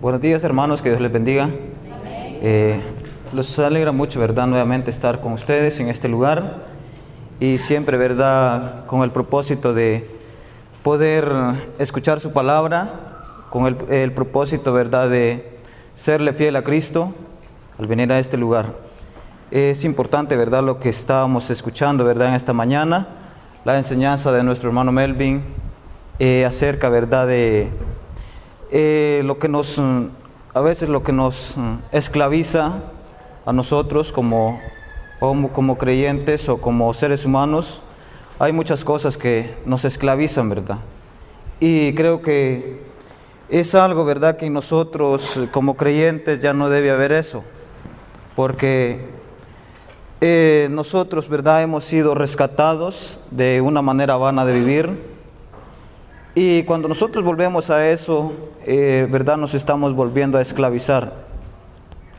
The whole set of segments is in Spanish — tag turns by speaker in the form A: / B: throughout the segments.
A: Buenos días hermanos, que Dios les bendiga. Eh, los alegra mucho, ¿verdad? Nuevamente estar con ustedes en este lugar y siempre, ¿verdad? Con el propósito de poder escuchar su palabra, con el, el propósito, ¿verdad? De serle fiel a Cristo al venir a este lugar. Es importante, ¿verdad? Lo que estábamos escuchando, ¿verdad? En esta mañana, la enseñanza de nuestro hermano Melvin eh, acerca, ¿verdad? De eh, lo que nos, mm, a veces lo que nos mm, esclaviza a nosotros como, como, creyentes o como seres humanos, hay muchas cosas que nos esclavizan, ¿verdad? Y creo que es algo, ¿verdad?, que nosotros como creyentes ya no debe haber eso, porque eh, nosotros, ¿verdad?, hemos sido rescatados de una manera vana de vivir, y cuando nosotros volvemos a eso, eh, ¿verdad? Nos estamos volviendo a esclavizar.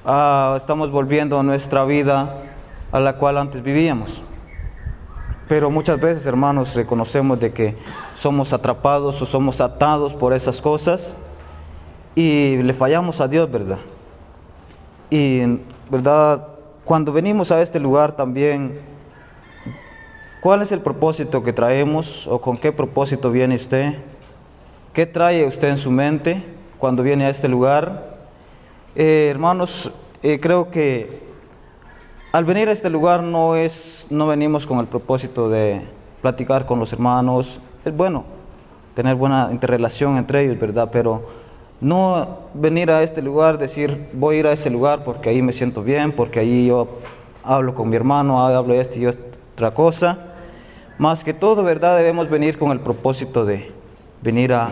A: Ah, estamos volviendo a nuestra vida a la cual antes vivíamos. Pero muchas veces, hermanos, reconocemos de que somos atrapados o somos atados por esas cosas y le fallamos a Dios, ¿verdad? Y, ¿verdad? Cuando venimos a este lugar también ¿Cuál es el propósito que traemos o con qué propósito viene usted? ¿Qué trae usted en su mente cuando viene a este lugar? Eh, hermanos, eh, creo que al venir a este lugar no es, no venimos con el propósito de platicar con los hermanos. Es bueno tener buena interrelación entre ellos, ¿verdad? Pero no venir a este lugar, decir voy a ir a ese lugar porque ahí me siento bien, porque ahí yo hablo con mi hermano, hablo esto y otra cosa más que todo, ¿verdad? Debemos venir con el propósito de venir a,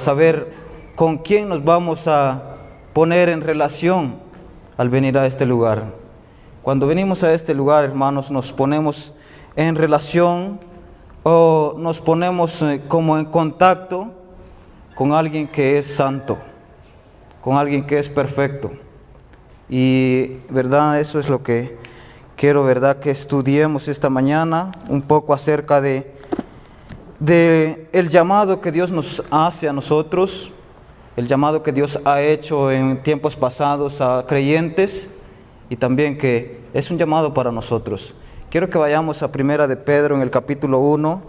A: saber con quién nos vamos a poner en relación al venir a este lugar. Cuando venimos a este lugar, hermanos, nos ponemos en relación o nos ponemos eh, como en contacto con alguien que es santo, con alguien que es perfecto. Y, ¿verdad? Eso es lo que quiero, ¿verdad?, que estudiemos esta mañana un poco acerca de, el llamado que Dios nos hace a nosotros, el llamado que Dios ha hecho en tiempos pasados a creyentes y también que es un llamado para nosotros. Quiero que vayamos a Primera de Pedro en el capítulo 1,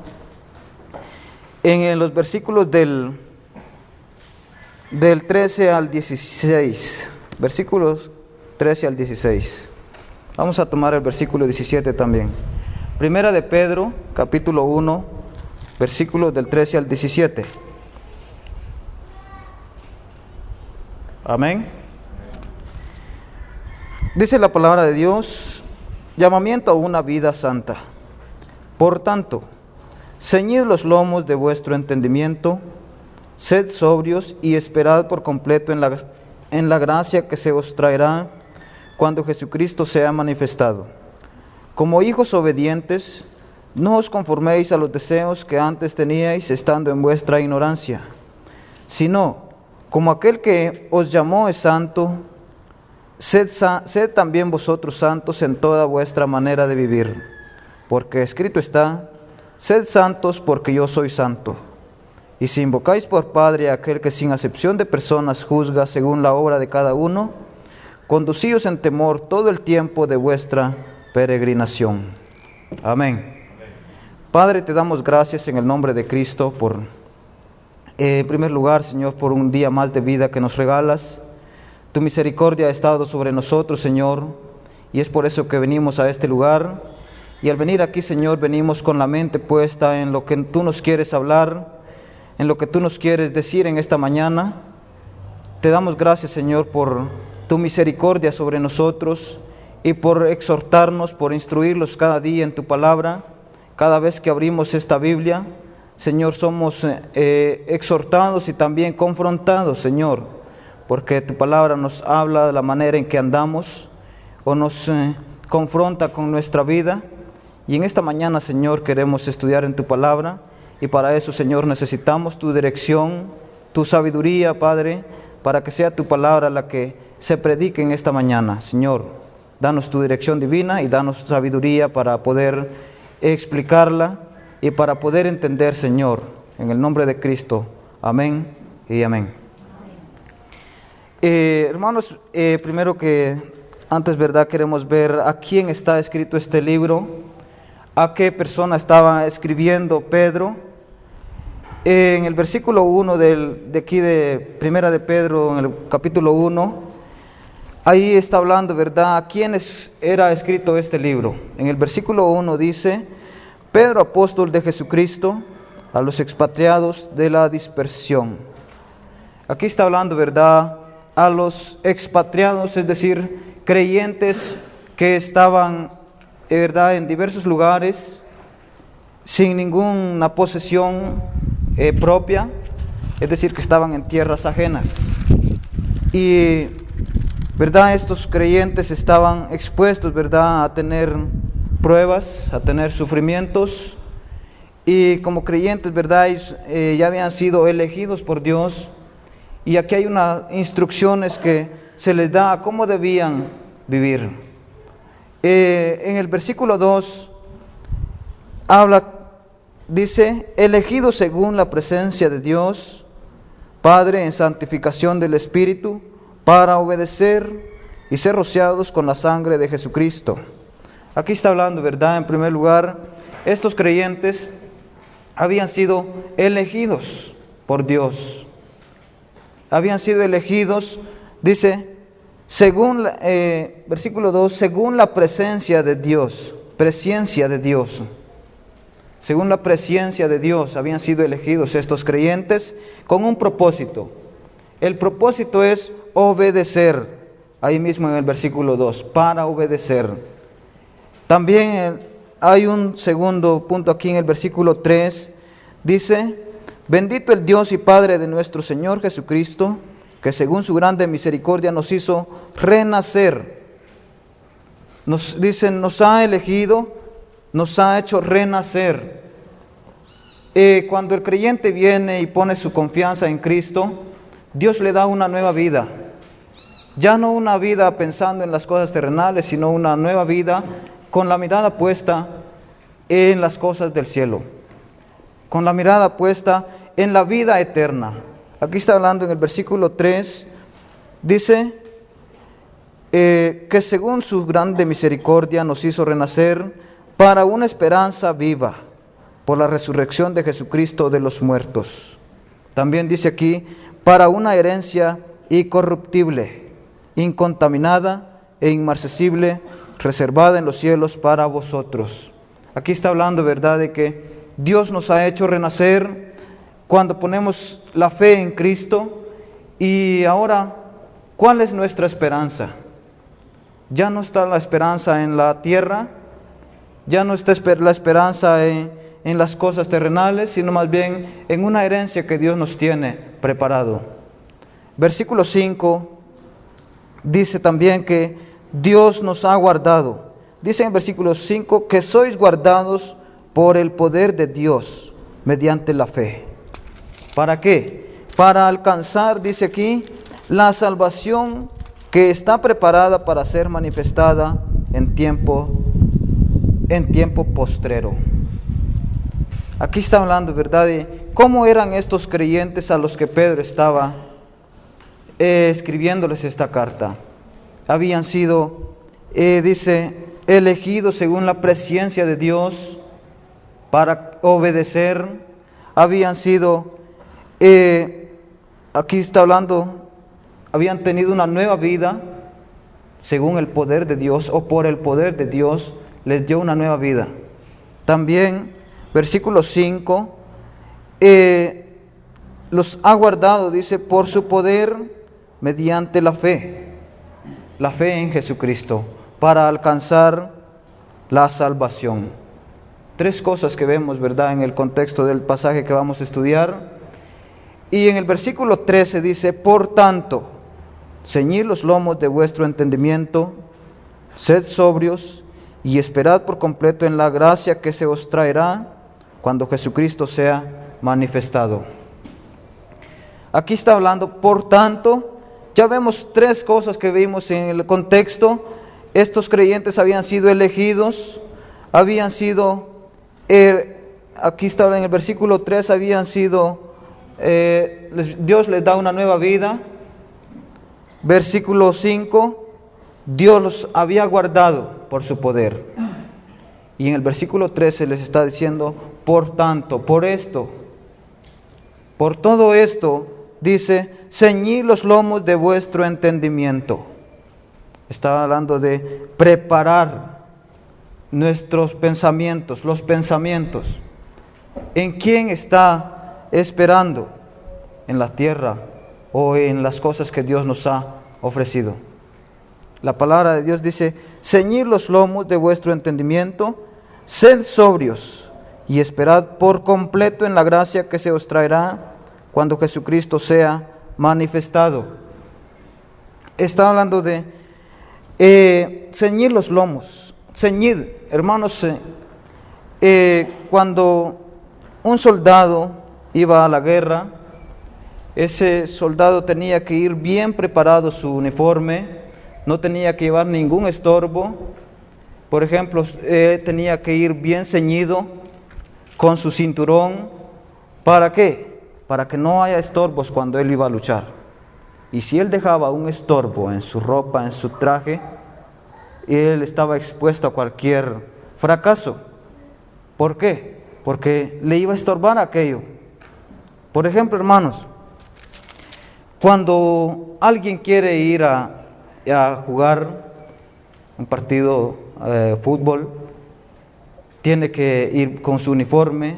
A: en los versículos del, del 13 al 16, versículos 13 al 16. Vamos a tomar el versículo 17 también. Primera de Pedro, capítulo 1, versículos del 13 al 17. Amén. Dice la palabra de Dios, llamamiento a una vida santa. Por tanto, ceñid los lomos de vuestro entendimiento, sed sobrios y esperad por completo en la, en la gracia que se os traerá cuando Jesucristo sea manifestado. Como hijos obedientes, no os conforméis a los deseos que antes teníais estando en vuestra ignorancia, sino como aquel que os llamó es santo, sed, sed también vosotros santos en toda vuestra manera de vivir, porque escrito está, sed santos porque yo soy santo. Y si invocáis por Padre a aquel que sin acepción de personas juzga según la obra de cada uno, conducíos en temor todo el tiempo de vuestra peregrinación. Amén. Padre, te damos gracias en el nombre de Cristo por, eh, en primer lugar, Señor, por un día más de vida que nos regalas. Tu misericordia ha estado sobre nosotros, Señor, y es por eso que venimos a este lugar. Y al venir aquí, Señor, venimos con la mente puesta en lo que tú nos quieres hablar, en lo que tú nos quieres decir en esta mañana. Te damos gracias, Señor, por tu misericordia sobre nosotros y por exhortarnos, por instruirlos cada día en tu palabra. Cada vez que abrimos esta Biblia, Señor, somos eh, exhortados y también confrontados, Señor, porque tu palabra nos habla de la manera en que andamos o nos eh, confronta con nuestra vida. Y en esta mañana, Señor, queremos estudiar en tu palabra y para eso, Señor, necesitamos tu dirección, tu sabiduría, Padre, para que sea tu palabra la que se predique en esta mañana. Señor, danos tu dirección divina y danos sabiduría para poder explicarla y para poder entender, Señor, en el nombre de Cristo. Amén y amén. Eh, hermanos, eh, primero que antes, ¿verdad? Queremos ver a quién está escrito este libro, a qué persona estaba escribiendo Pedro. En el versículo 1 del, de aquí de Primera de Pedro, en el capítulo 1, ahí está hablando, ¿verdad?, a quién era escrito este libro. En el versículo 1 dice, Pedro, apóstol de Jesucristo, a los expatriados de la dispersión. Aquí está hablando, ¿verdad?, a los expatriados, es decir, creyentes que estaban, ¿verdad?, en diversos lugares, sin ninguna posesión eh, propia, es decir, que estaban en tierras ajenas. Y, ¿verdad?, estos creyentes estaban expuestos, ¿verdad?, a tener pruebas, a tener sufrimientos, y como creyentes, ¿verdad?, eh, ya habían sido elegidos por Dios y aquí hay unas instrucciones que se les da a cómo debían vivir. Eh, en el versículo 2 habla, dice, elegidos según la presencia de Dios, Padre en santificación del Espíritu, para obedecer y ser rociados con la sangre de Jesucristo. Aquí está hablando, ¿verdad? En primer lugar, estos creyentes habían sido elegidos por Dios habían sido elegidos, dice, según, eh, versículo 2, según la presencia de Dios, presencia de Dios. Según la presencia de Dios habían sido elegidos estos creyentes con un propósito. El propósito es obedecer, ahí mismo en el versículo 2, para obedecer. También hay un segundo punto aquí en el versículo 3, dice, Bendito el Dios y Padre de nuestro Señor Jesucristo, que según su grande misericordia nos hizo renacer. Nos dicen, nos ha elegido, nos ha hecho renacer. Eh, cuando el creyente viene y pone su confianza en Cristo, Dios le da una nueva vida. Ya no una vida pensando en las cosas terrenales, sino una nueva vida con la mirada puesta en las cosas del cielo. Con la mirada puesta en la vida eterna. Aquí está hablando en el versículo 3, dice eh, que según su grande misericordia nos hizo renacer para una esperanza viva por la resurrección de Jesucristo de los muertos. También dice aquí, para una herencia incorruptible, incontaminada e inmarcesible, reservada en los cielos para vosotros. Aquí está hablando, ¿verdad?, de que Dios nos ha hecho renacer cuando ponemos la fe en Cristo y ahora, ¿cuál es nuestra esperanza? Ya no está la esperanza en la tierra, ya no está la esperanza en, en las cosas terrenales, sino más bien en una herencia que Dios nos tiene preparado. Versículo 5 dice también que Dios nos ha guardado. Dice en versículo 5 que sois guardados por el poder de Dios mediante la fe. ¿Para qué? Para alcanzar, dice aquí, la salvación que está preparada para ser manifestada en tiempo en tiempo postrero. Aquí está hablando, ¿verdad?, de cómo eran estos creyentes a los que Pedro estaba eh, escribiéndoles esta carta. Habían sido, eh, dice, elegidos según la presencia de Dios para obedecer, habían sido eh, aquí está hablando, habían tenido una nueva vida según el poder de Dios o por el poder de Dios les dio una nueva vida. También, versículo 5, eh, los ha guardado, dice, por su poder mediante la fe, la fe en Jesucristo, para alcanzar la salvación. Tres cosas que vemos, ¿verdad?, en el contexto del pasaje que vamos a estudiar. Y en el versículo 13 dice, por tanto, ceñid los lomos de vuestro entendimiento, sed sobrios y esperad por completo en la gracia que se os traerá cuando Jesucristo sea manifestado. Aquí está hablando, por tanto, ya vemos tres cosas que vimos en el contexto. Estos creyentes habían sido elegidos, habían sido, eh, aquí está en el versículo 3, habían sido eh, Dios les da una nueva vida, versículo 5, Dios los había guardado por su poder. Y en el versículo 13 les está diciendo, por tanto, por esto, por todo esto, dice, ceñid los lomos de vuestro entendimiento. Está hablando de preparar nuestros pensamientos, los pensamientos. ¿En quién está esperando? ¿En la tierra o en las cosas que Dios nos ha ofrecido? La palabra de Dios dice, ceñid los lomos de vuestro entendimiento, sed sobrios y esperad por completo en la gracia que se os traerá cuando Jesucristo sea manifestado. Está hablando de eh, ceñir los lomos. Ceñir, hermanos, eh, eh, cuando un soldado iba a la guerra, ese soldado tenía que ir bien preparado su uniforme, no tenía que llevar ningún estorbo. Por ejemplo, tenía que ir bien ceñido con su cinturón. ¿Para qué? Para que no haya estorbos cuando él iba a luchar. Y si él dejaba un estorbo en su ropa, en su traje, él estaba expuesto a cualquier fracaso. ¿Por qué? Porque le iba a estorbar aquello. Por ejemplo, hermanos, cuando alguien quiere ir a, jugar un partido de eh, fútbol, tiene que ir con su uniforme,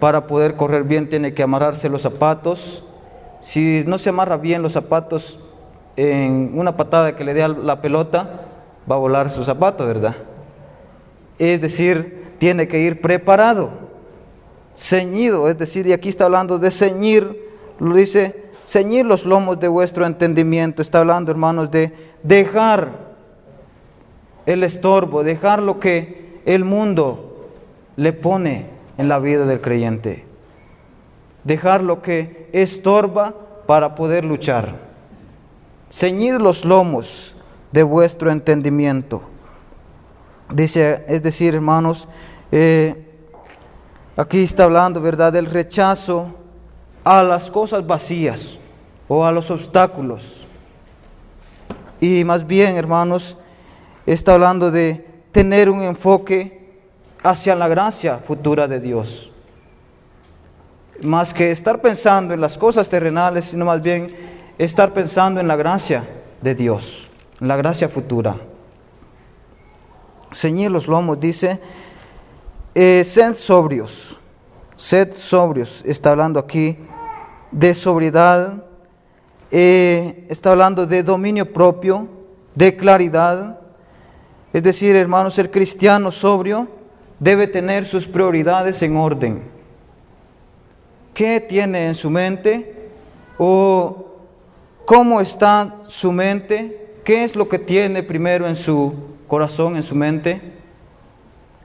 A: para poder correr bien tiene que amarrarse los zapatos. Si no se amarra bien los zapatos, en una patada que le dé a la pelota, va a volar su zapato, ¿verdad? Es decir, tiene que ir preparado, ceñido, es decir, y aquí está hablando de ceñir, lo dice, ceñir los lomos de vuestro entendimiento, está hablando, hermanos, de dejar el estorbo, dejar lo que el mundo le pone en la vida del creyente. Dejar lo que estorba para poder luchar. Ceñid los lomos de vuestro entendimiento. Dice, es decir, hermanos, eh, aquí está hablando, ¿verdad?, del rechazo a las cosas vacías o a los obstáculos. Y más bien, hermanos, está hablando de tener un enfoque hacia la gracia futura de Dios. Más que estar pensando en las cosas terrenales, sino más bien estar pensando en la gracia de Dios, en la gracia futura. Ceñir los lomos, dice, eh, sed sobrios, sed sobrios, está hablando aquí de sobriedad, eh, está hablando de dominio propio, de claridad, es decir, hermanos, el cristiano sobrio debe tener sus prioridades en orden. ¿Qué tiene en su mente? ¿O cómo está su mente? ¿Qué es lo que tiene primero en su corazón, en su mente?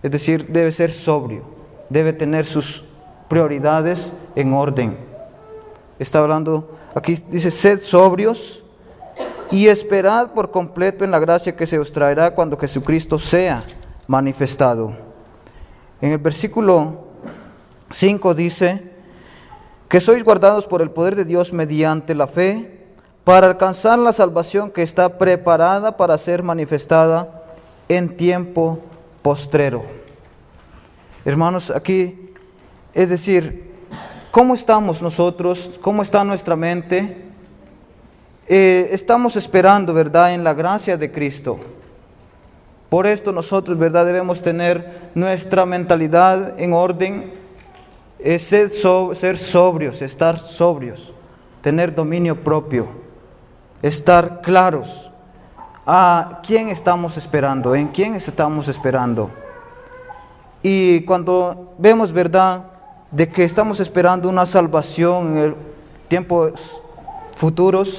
A: Es decir, debe ser sobrio, debe tener sus prioridades en orden. Está hablando, aquí dice, sed sobrios y esperad por completo en la gracia que se os traerá cuando Jesucristo sea manifestado. En el versículo 5 dice que sois guardados por el poder de Dios mediante la fe para alcanzar la salvación que está preparada para ser manifestada en tiempo postrero. Hermanos, aquí, es decir, ¿cómo estamos nosotros? ¿Cómo está nuestra mente? Eh, estamos esperando, ¿verdad?, en la gracia de Cristo. Por esto nosotros, ¿verdad?, debemos tener nuestra mentalidad en orden, es ser, sobrios, estar sobrios, tener dominio propio, estar claros a quién estamos esperando, en quién estamos esperando. Y cuando vemos, ¿verdad?, de que estamos esperando una salvación en tiempos futuros,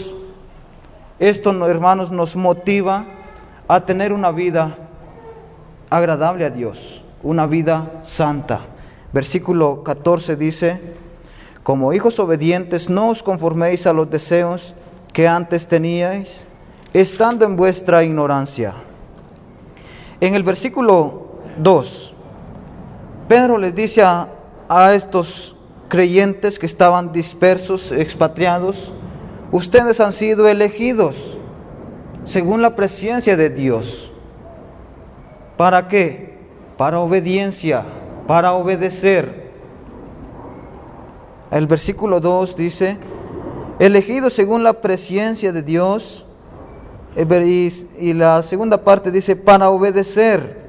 A: esto, hermanos, nos motiva a tener una vida agradable a Dios, una vida santa. Versículo 14 dice, como hijos obedientes no os conforméis a los deseos que antes teníais, estando en vuestra ignorancia. En el versículo 2, Pedro les dice a, a estos creyentes que estaban dispersos, expatriados, ustedes han sido elegidos según la presencia de Dios. ¿Para qué? Para obediencia, para obedecer. El versículo 2 dice, elegidos según la presencia de Dios, y la segunda parte dice, para obedecer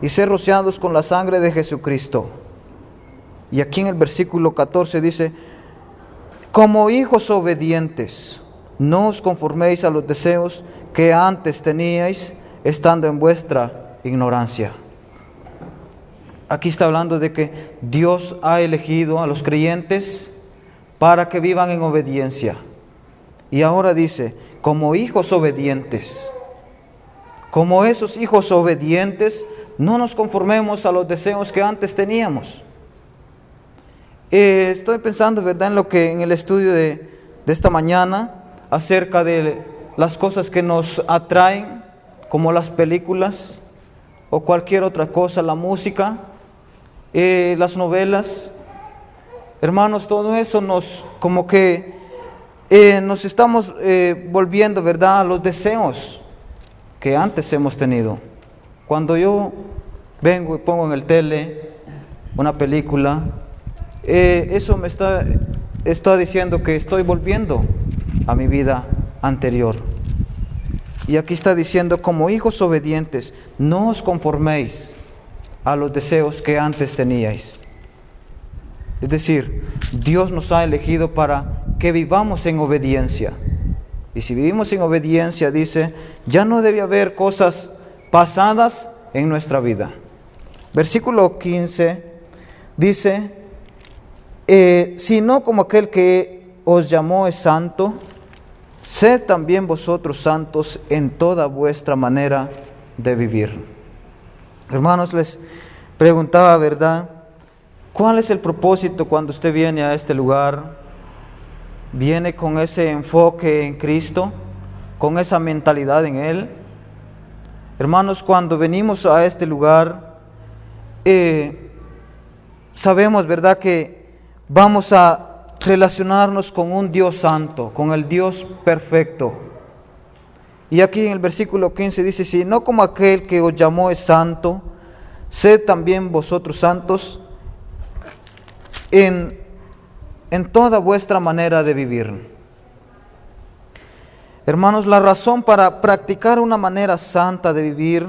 A: y ser rociados con la sangre de Jesucristo. Y aquí en el versículo 14 dice, como hijos obedientes, no os conforméis a los deseos que antes teníais estando en vuestra ignorancia. Aquí está hablando de que Dios ha elegido a los creyentes para que vivan en obediencia. Y ahora dice, como hijos obedientes, como esos hijos obedientes, no nos conformemos a los deseos que antes teníamos. Eh, estoy pensando, ¿verdad?, en lo que en el estudio de, de esta mañana acerca de las cosas que nos atraen, como las películas o cualquier otra cosa, la música, eh, las novelas. Hermanos, todo eso nos como que eh, nos estamos volviendo, ¿verdad?, a los deseos que antes hemos tenido. Cuando yo vengo y pongo en el tele una película, eh, eso me está, está diciendo que estoy volviendo a mi vida anterior. Y aquí está diciendo, como hijos obedientes, no os conforméis a los deseos que antes teníais. Es decir, Dios nos ha elegido para que vivamos en obediencia. Y si vivimos en obediencia, dice, ya no debe haber cosas pasadas en nuestra vida. Versículo 15 dice, eh, sino como aquel que os llamó es santo, sed también vosotros santos en toda vuestra manera de vivir. Hermanos, les preguntaba, ¿verdad? ¿Cuál es el propósito cuando usted viene a este lugar? ¿Viene con ese enfoque en Cristo? ¿Con esa mentalidad en Él? Hermanos, cuando venimos a este lugar, eh, sabemos, ¿verdad?, que vamos a relacionarnos con un Dios santo, con el Dios perfecto. Y aquí en el versículo 15 dice, si no como aquel que os llamó es santo, sed también vosotros santos en, en toda vuestra manera de vivir. Hermanos, la razón para practicar una manera santa de vivir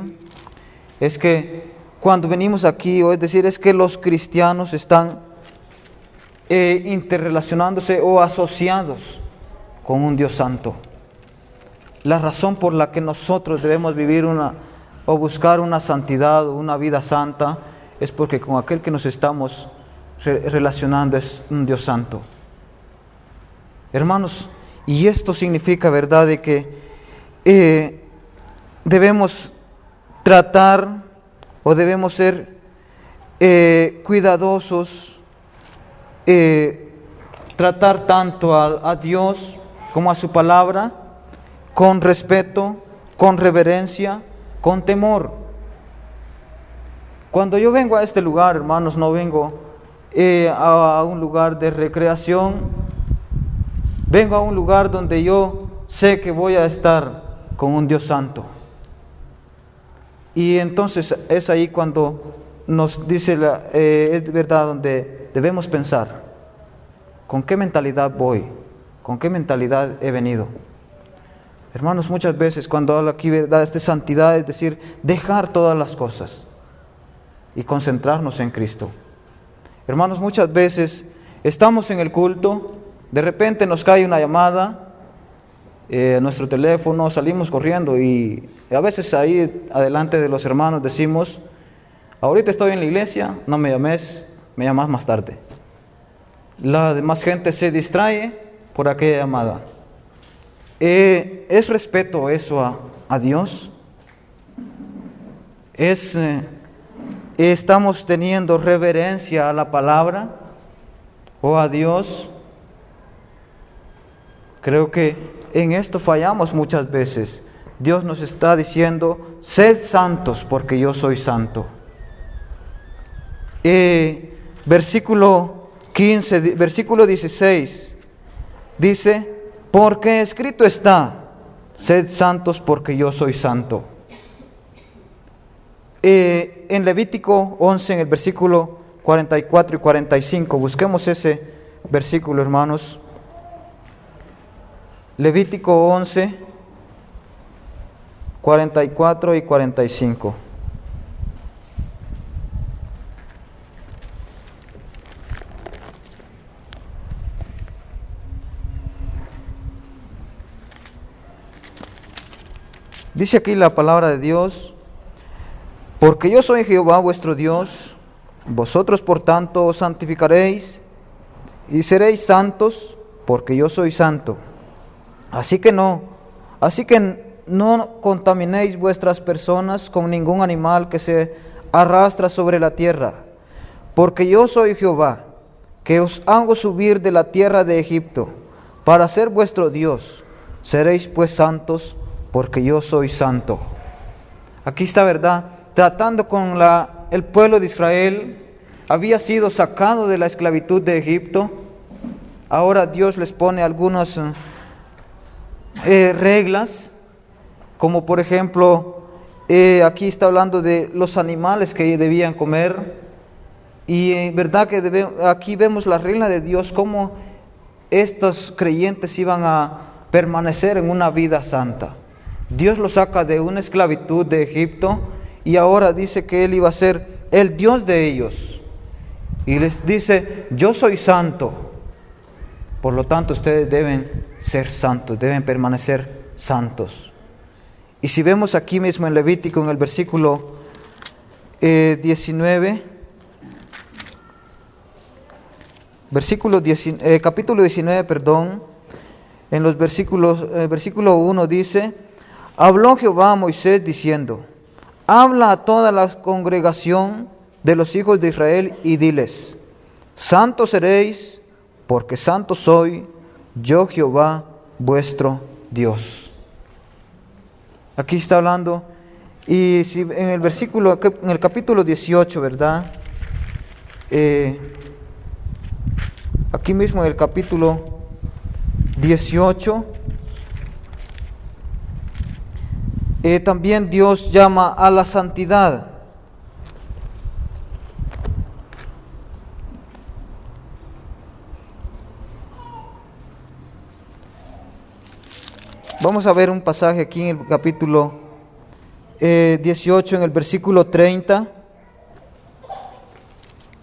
A: es que cuando venimos aquí, o es decir, es que los cristianos están eh, interrelacionándose o asociados con un Dios santo. La razón por la que nosotros debemos vivir una o buscar una santidad una vida santa es porque con aquel que nos estamos relacionando es un Dios santo. Hermanos, y esto significa, ¿verdad?, de que eh, debemos tratar o debemos ser eh, cuidadosos, eh, tratar tanto a, Dios como a su palabra con respeto, con reverencia, con temor. Cuando yo vengo a este lugar, hermanos, no vengo a un lugar de recreación, Vengo a un lugar donde yo sé que voy a estar con un Dios santo. Y entonces es ahí cuando nos dice, la, eh, es verdad, donde debemos pensar, ¿con qué mentalidad voy? ¿Con qué mentalidad he venido? Hermanos, muchas veces cuando hablo aquí verdad de santidad, es decir, dejar todas las cosas y concentrarnos en Cristo. Hermanos, muchas veces estamos en el culto de repente nos cae una llamada, eh, nuestro teléfono, salimos corriendo y a veces ahí adelante de los hermanos decimos, ahorita estoy en la iglesia, no me llames, me llamas más tarde. La demás gente se distrae por aquella llamada. Eh, ¿Es respeto eso a, Dios? ¿Es, eh, ¿Estamos teniendo reverencia a la palabra o a Dios? Creo que en esto fallamos muchas veces. Dios nos está diciendo, sed santos porque yo soy santo. Eh, versículo 15, versículo 16 dice, porque escrito está, sed santos porque yo soy santo. Eh, en Levítico 11, en el versículo 44 y 45, busquemos ese versículo, hermanos. Levítico 11, 44 y 45. Dice aquí la palabra de Dios, porque yo soy Jehová vuestro Dios, vosotros por tanto os santificaréis y seréis santos, porque yo soy santo. Así que no, así que no contaminéis vuestras personas con ningún animal que se arrastra sobre la tierra, porque yo soy Jehová, que os hago subir de la tierra de Egipto, para ser vuestro Dios. Seréis pues santos, porque yo soy santo. Aquí está verdad, tratando con la, el pueblo de Israel, había sido sacado de la esclavitud de Egipto, ahora Dios les pone algunas eh, reglas, como por ejemplo, eh, aquí está hablando de los animales que debían comer, y en verdad que aquí vemos la regla de Dios, cómo estos creyentes iban a permanecer en una vida santa. Dios los saca de una esclavitud de Egipto y ahora dice que Él iba a ser el Dios de ellos. Y les dice, yo soy santo. Por lo tanto, ustedes deben ser santos, deben permanecer santos. Y si vemos aquí mismo en Levítico, en el versículo 19, eh, versículo eh, capítulo 19, perdón, en los versículos, eh, versículo 1 dice, Habló Jehová a Moisés diciendo, habla a toda la congregación de los hijos de Israel y diles, santos seréis, porque santo soy yo Jehová vuestro Dios. Aquí está hablando, y si en el versículo, en el capítulo 18, ¿verdad? Eh, aquí mismo en el capítulo 18, Eh, también Dios llama a la santidad. Vamos a ver un pasaje aquí en el capítulo 18, eh, en el versículo 30.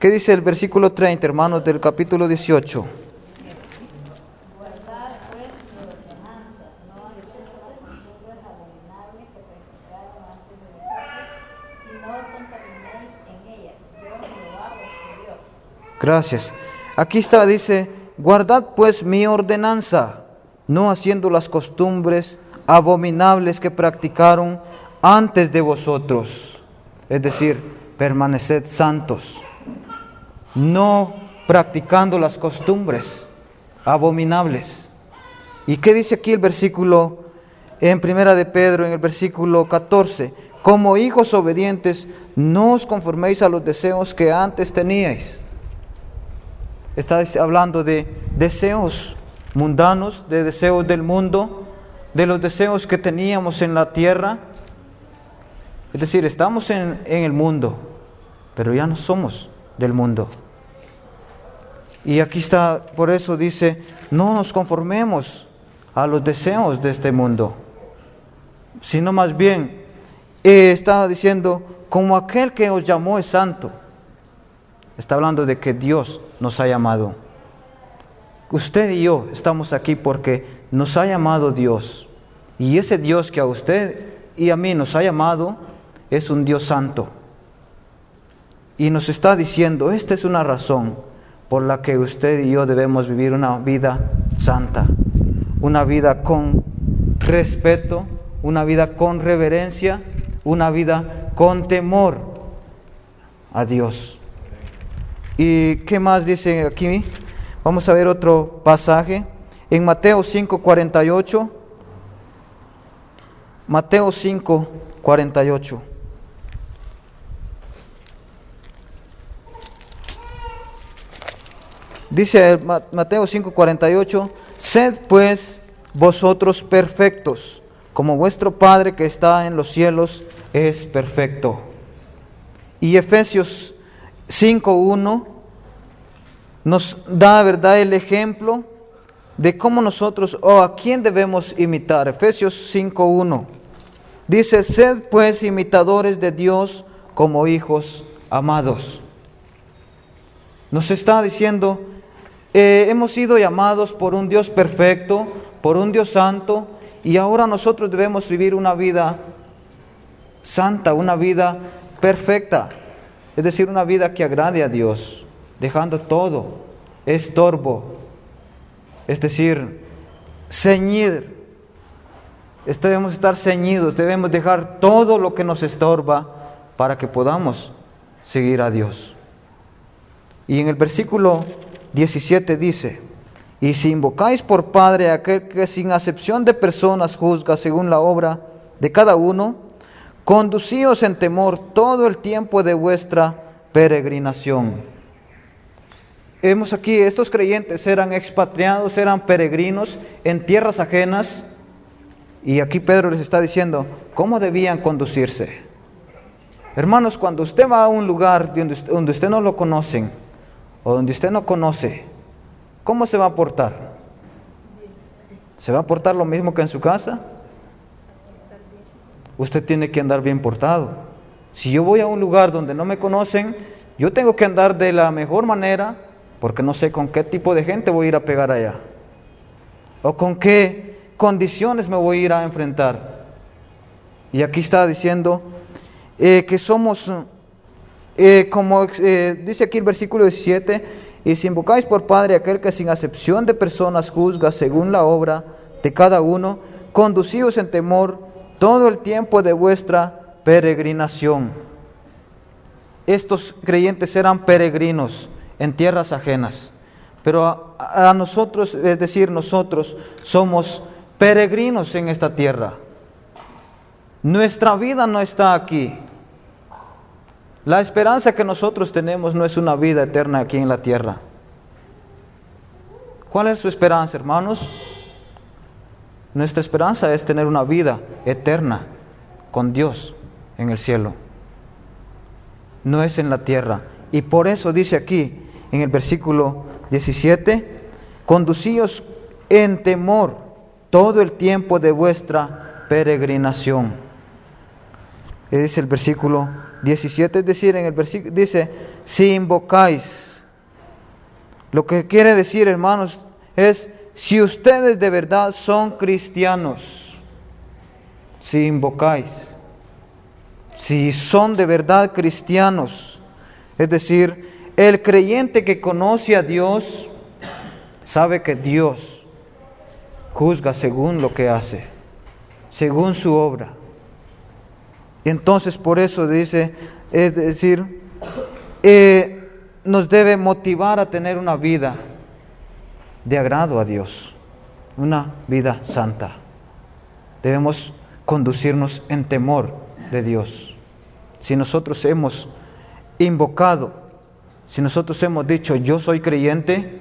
A: ¿Qué dice el versículo 30, hermanos, del capítulo 18? Gracias. Aquí está, dice, guardad pues mi ordenanza, no haciendo las costumbres abominables que practicaron antes de vosotros. Es decir, permaneced santos, no practicando las costumbres abominables. ¿Y qué dice aquí el versículo en Primera de Pedro, en el versículo 14? Como hijos obedientes, no os conforméis a los deseos que antes teníais está hablando de deseos mundanos, de deseos del mundo, de los deseos que teníamos en la tierra. Es decir, estamos en, el mundo, pero ya no somos del mundo. Y aquí está, por eso dice, no nos conformemos a los deseos de este mundo, sino más bien, eh, está diciendo, como aquel que os llamó es santo, Está hablando de que Dios nos ha llamado. Usted y yo estamos aquí porque nos ha llamado Dios. Y ese Dios que a usted y a mí nos ha llamado es un Dios santo. Y nos está diciendo, esta es una razón por la que usted y yo debemos vivir una vida santa, una vida con respeto, una vida con reverencia, una vida con temor a Dios. ¿Y qué más dice aquí? Vamos a ver otro pasaje. En Mateo 5, 48. Mateo 5, 48. Dice Mateo 5, 48, sed pues vosotros perfectos, como vuestro Padre que está en los cielos es perfecto. Y Efesios 5.1 nos da, ¿verdad?, el ejemplo de cómo nosotros o a quién debemos imitar. Efesios 5.1 dice, sed pues imitadores de Dios como hijos amados. Nos está diciendo, eh, hemos sido llamados por un Dios perfecto, por un Dios santo, y ahora nosotros debemos vivir una vida santa, una vida perfecta, es decir, una vida que agrade a Dios, dejando todo, estorbo, es decir, ceñir, debemos estar ceñidos, debemos dejar todo lo que nos estorba para que podamos seguir a Dios. Y en el versículo 17 dice, y si invocáis por Padre a aquel que sin acepción de personas juzga según la obra de cada uno, conducíos en temor todo el tiempo de vuestra peregrinación Vemos aquí, estos creyentes eran expatriados, eran peregrinos en tierras ajenas. Y aquí Pedro les está diciendo cómo debían conducirse. Hermanos, cuando usted va a un lugar donde usted, no lo conocen o donde usted no conoce, ¿cómo se va a portar? ¿Se va a portar lo mismo que en su casa? Usted tiene que andar bien portado. Si yo voy a un lugar donde no me conocen, yo tengo que andar de la mejor manera, porque no sé con qué tipo de gente voy a ir a pegar allá, o con qué condiciones me voy a ir a enfrentar. Y aquí está diciendo eh, que somos, eh, como eh, dice aquí el versículo 17, y si invocáis por Padre aquel que sin acepción de personas juzga según la obra de cada uno, conducíos en temor todo el tiempo de vuestra peregrinación. Estos creyentes eran peregrinos en tierras ajenas. Pero a, nosotros, es decir, nosotros somos peregrinos en esta tierra. Nuestra vida no está aquí. La esperanza que nosotros tenemos no es una vida eterna aquí en la tierra. ¿Cuál es su esperanza, hermanos? Nuestra esperanza es tener una vida eterna con Dios en el cielo. No es en la tierra. Y por eso dice aquí, en el versículo 17, conducíos en temor todo el tiempo de vuestra peregrinación. dice el versículo 17, es decir, en el versículo dice, si invocáis, lo que quiere decir, hermanos, es si ustedes de verdad son cristianos, si invocáis, si son de verdad cristianos, es decir, el creyente que conoce a Dios sabe que Dios juzga según lo que hace, según su obra. Entonces por eso dice, es decir, eh, nos debe motivar a tener una vida de agrado a Dios, una vida santa. Debemos conducirnos en temor de Dios. Si nosotros hemos invocado si nosotros hemos dicho yo soy creyente,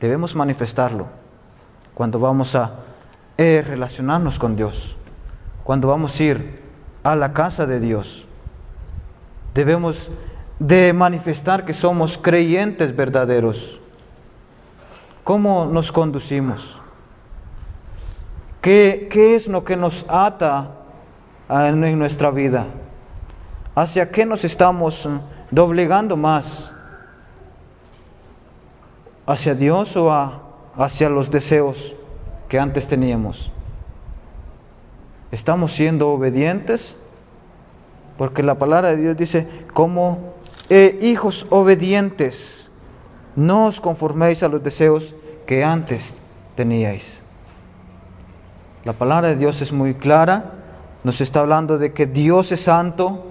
A: debemos manifestarlo cuando vamos a eh, relacionarnos con Dios, cuando vamos a ir a la casa de Dios. Debemos de manifestar que somos creyentes verdaderos. ¿Cómo nos conducimos? ¿Qué, qué es lo que nos ata en nuestra vida? ¿Hacia qué nos estamos doblegando más? hacia Dios o hacia los deseos que antes teníamos. ¿Estamos siendo obedientes? Porque la palabra de Dios dice, como eh, hijos obedientes, no os conforméis a los deseos que antes teníais. La palabra de Dios es muy clara, nos está hablando de que Dios es santo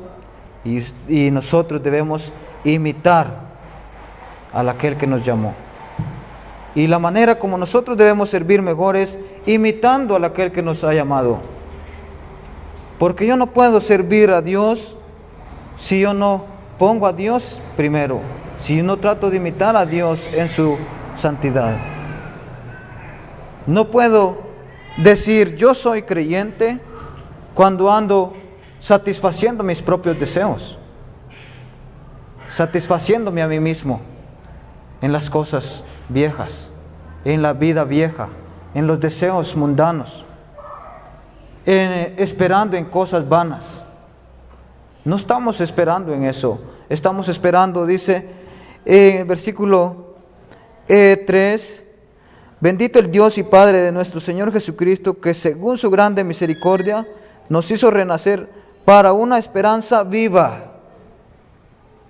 A: y, nosotros debemos imitar al aquel que nos llamó. Y la manera como nosotros debemos servir mejor es imitando a aquel que nos ha llamado. Porque yo no puedo servir a Dios si yo no pongo a Dios primero, si no trato de imitar a Dios en su santidad. No puedo decir yo soy creyente cuando ando satisfaciendo mis propios deseos, satisfaciéndome a mí mismo en las cosas viejas, en la vida vieja, en los deseos mundanos, esperando en cosas vanas. No estamos esperando en eso, estamos esperando, dice el versículo 3, eh, bendito el Dios y Padre de nuestro Señor Jesucristo, que según su grande misericordia nos hizo renacer para una esperanza viva.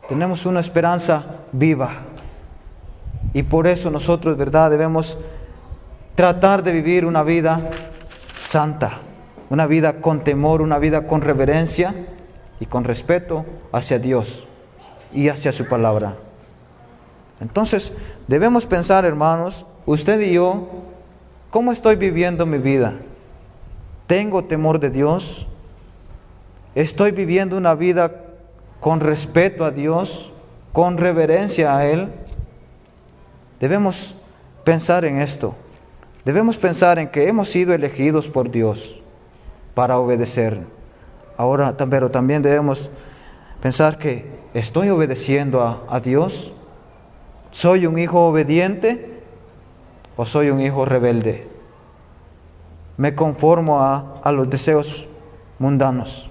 A: Tenemos una esperanza viva. Y por eso nosotros, ¿verdad?, debemos tratar de vivir una vida santa, una vida con temor, una vida con reverencia y con respeto hacia Dios y hacia su palabra. Entonces, debemos pensar, hermanos, usted y yo, ¿cómo estoy viviendo mi vida? ¿Tengo temor de Dios? ¿Estoy viviendo una vida con respeto a Dios, con reverencia a Él? Debemos pensar en esto. Debemos pensar en que hemos sido elegidos por Dios para obedecer. Ahora, pero también debemos pensar que estoy obedeciendo a, Dios. ¿Soy un hijo obediente o soy un hijo rebelde? ¿Me conformo a, a los deseos mundanos?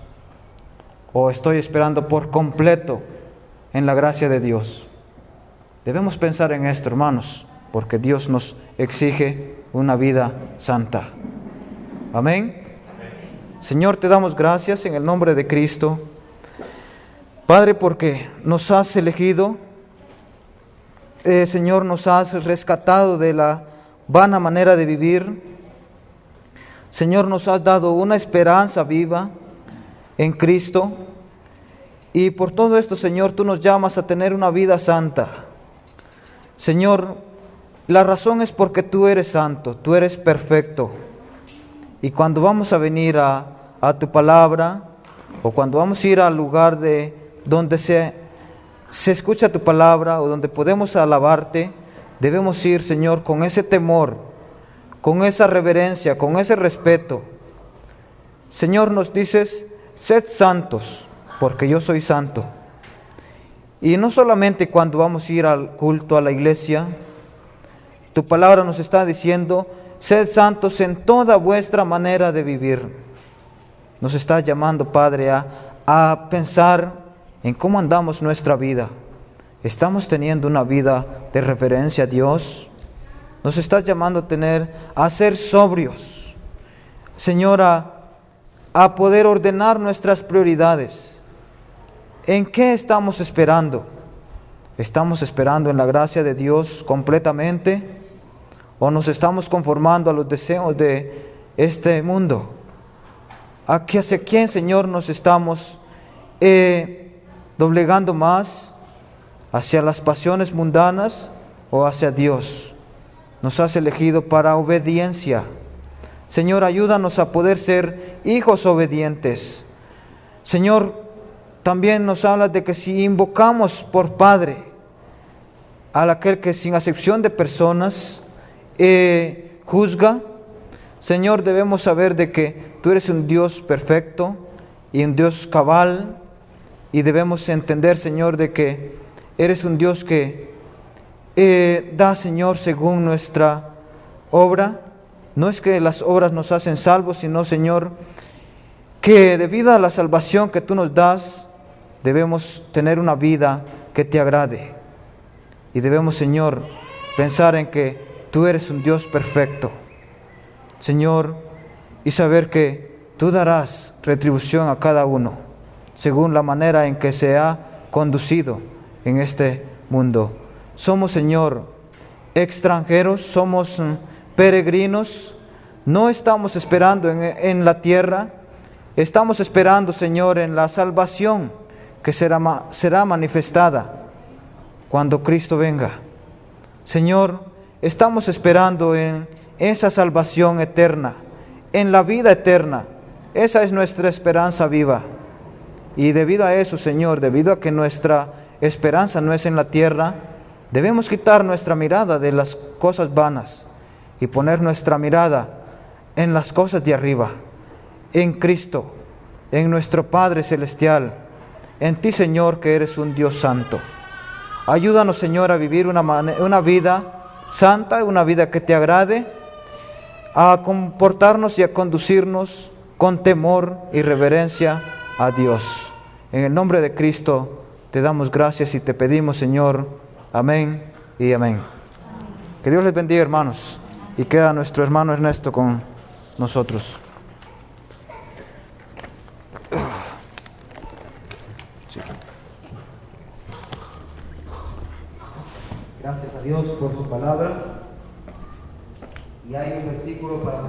A: ¿O estoy esperando por completo en la gracia de Dios? Debemos pensar en esto, hermanos, porque Dios nos exige una vida santa. Amén. Señor, te damos gracias en el nombre de Cristo. Padre, porque nos has elegido, eh, Señor, nos has rescatado de la vana manera de vivir. Señor, nos has dado una esperanza viva en Cristo. Y por todo esto, Señor, tú nos llamas a tener una vida santa. Señor, la razón es porque tú eres santo, tú eres perfecto. Y cuando vamos a venir a, tu palabra, o cuando vamos a ir al lugar de donde se, se escucha tu palabra, o donde podemos alabarte, debemos ir, Señor, con ese temor, con esa reverencia, con ese respeto. Señor, nos dices, sed santos, porque yo soy santo. Y no solamente cuando vamos a ir al culto a la iglesia, tu palabra nos está diciendo, sed santos en toda vuestra manera de vivir. Nos está llamando, Padre, a, a pensar en cómo andamos nuestra vida. ¿Estamos teniendo una vida de reverencia a Dios? Nos estás llamando a tener, a ser sobrios. Señora, a poder ordenar nuestras prioridades ¿En qué estamos esperando? ¿Estamos esperando en la gracia de Dios completamente? ¿O nos estamos conformando a los deseos de este mundo? ¿Hacia quién, Señor, nos estamos eh, doblegando más? ¿Hacia las pasiones mundanas o hacia Dios? Nos has elegido para obediencia. Señor, ayúdanos a poder ser hijos obedientes. Señor, también nos habla de que si invocamos por Padre a aquel que sin acepción de personas eh, juzga, Señor, debemos saber de que tú eres un Dios perfecto y un Dios cabal y debemos entender, Señor, de que eres un Dios que eh, da, Señor, según nuestra obra. No es que las obras nos hacen salvos, sino, Señor, que debido a la salvación que tú nos das, debemos tener una vida que te agrade. Y debemos, Señor, pensar en que tú eres un Dios perfecto. Señor, y saber que tú darás retribución a cada uno, según la manera en que se ha conducido en este mundo. Somos, Señor, extranjeros, somos mm, peregrinos, no estamos esperando en, la tierra, estamos esperando, Señor, en la salvación que será, será manifestada cuando Cristo venga. Señor, estamos esperando en esa salvación eterna, en la vida eterna. Esa es nuestra esperanza viva. Y debido a eso, Señor, debido a que nuestra esperanza no es en la tierra, debemos quitar nuestra mirada de las cosas vanas y poner nuestra mirada en las cosas de arriba, en Cristo, en nuestro Padre Celestial, en ti Señor que eres un Dios santo. Ayúdanos Señor a vivir una, una vida santa, una vida que te agrade, a comportarnos y a conducirnos con temor y reverencia a Dios. En el nombre de Cristo te damos gracias y te pedimos, Señor, amén y amén. Que Dios les bendiga, hermanos, y queda nuestro hermano Ernesto con nosotros. Gracias a Dios por su palabra. Y hay un versículo para